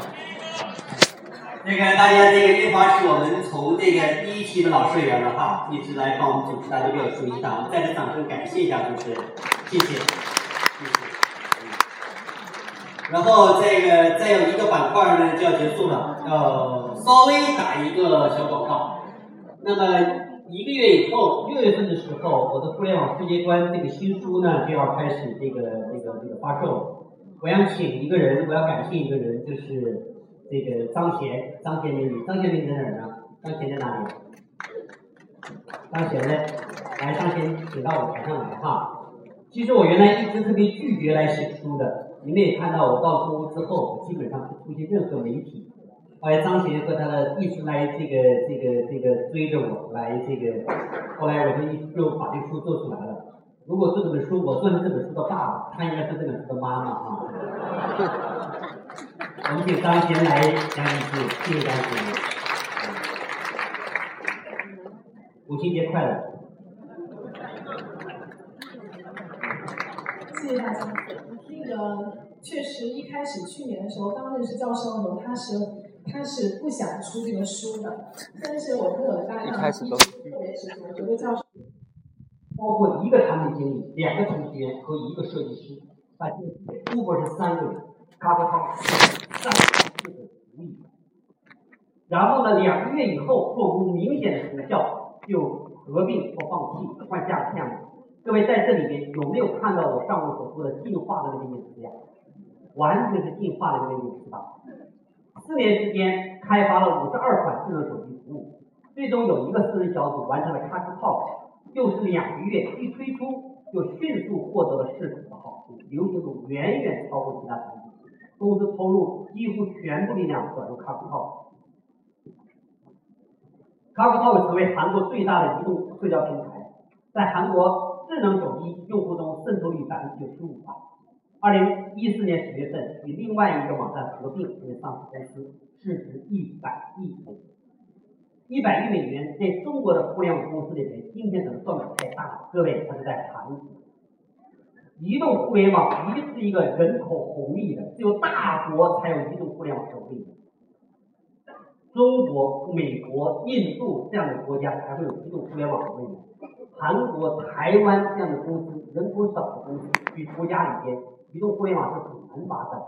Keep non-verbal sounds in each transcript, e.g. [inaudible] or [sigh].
[laughs] 那个大家这个月华是我们从这个第一期的老社员了哈，一直来帮我们主持，大家都比较熟悉他。我们再次掌声感谢一下主持人，谢谢，谢谢。然后这个再有一个板块呢就要结束了，要稍微打一个小广告。那么一个月以后，六月份的时候，我的互联网世界观这个新书呢就要开始这个这个这个发售了。我想请一个人，我要感谢一个人，就是。这个张贤，张贤美女，张贤美女在哪儿呢？张贤在哪里？张贤呢？来，张贤，请到舞台上来哈。其实我原来一直特别拒绝来写书的，你们也看到我到中之后，基本上不出现任何媒体。后来张贤和他的一直来这个这个这个追着我来这个，后来我就一就把这书做出来了。如果这本书我算是这本书的爸爸，他应该是这本书的妈妈啊。我们请张贤来讲几句，谢谢张贤。母亲节快乐！谢谢大家。那个确实，一开始去年的时候刚认识教授的时候，他是他是不想出这个书的，但是我们有的搭档一直特别执着，觉得教授包括一个产品经理、两个程序员和一个设计师，啊，乌博是三个人，卡布涛三个人无意。然后呢，两个月以后做出明显的成效，就合并或放弃换下个项目。各位在这里边有没有看到我上面所说的进化的那个意思呀？完全是进化的那个意思吧？四年时间开发了五十二款智能手机服务，最终有一个私人小组完成了咖啡泡就是两个月一推出就迅速获得了市场的好处，流行度远远超过其他产品，公司投入几乎全部力量转入 CastTalk。CastTalk 成为韩国最大的移动社交平台，在韩国智能手机用户中渗透率百分之九十五吧。二零一四年十月份与另外一个网站合并成为上市公司，市值一百。一百亿美元在中国的互联网公司里面，今天可能算的太大了。各位，它是在韩国。移动互联网一定是一个人口红利的，只有大国才有移动互联网红利。中国、美国、印度这样的国家才会有移动互联网红利。韩国、台湾这样的公司，人口少的公司，与国家里边移动互联网是很难发展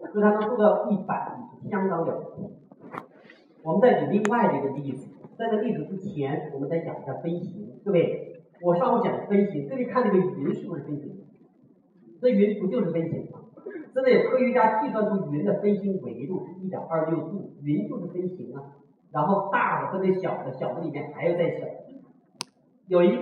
的，所以它能做到一百亿，相当了不起。我们再举另外的一个例子，在这例子之前，我们再讲一下飞行。各位，我上午讲的飞行，各位看这个云是不是飞行？这云不就是飞行吗？现在有科学家计算出云的飞行维度是一点二六度，云就是飞行啊。然后大的分为小的，小的里面还要再小。有一。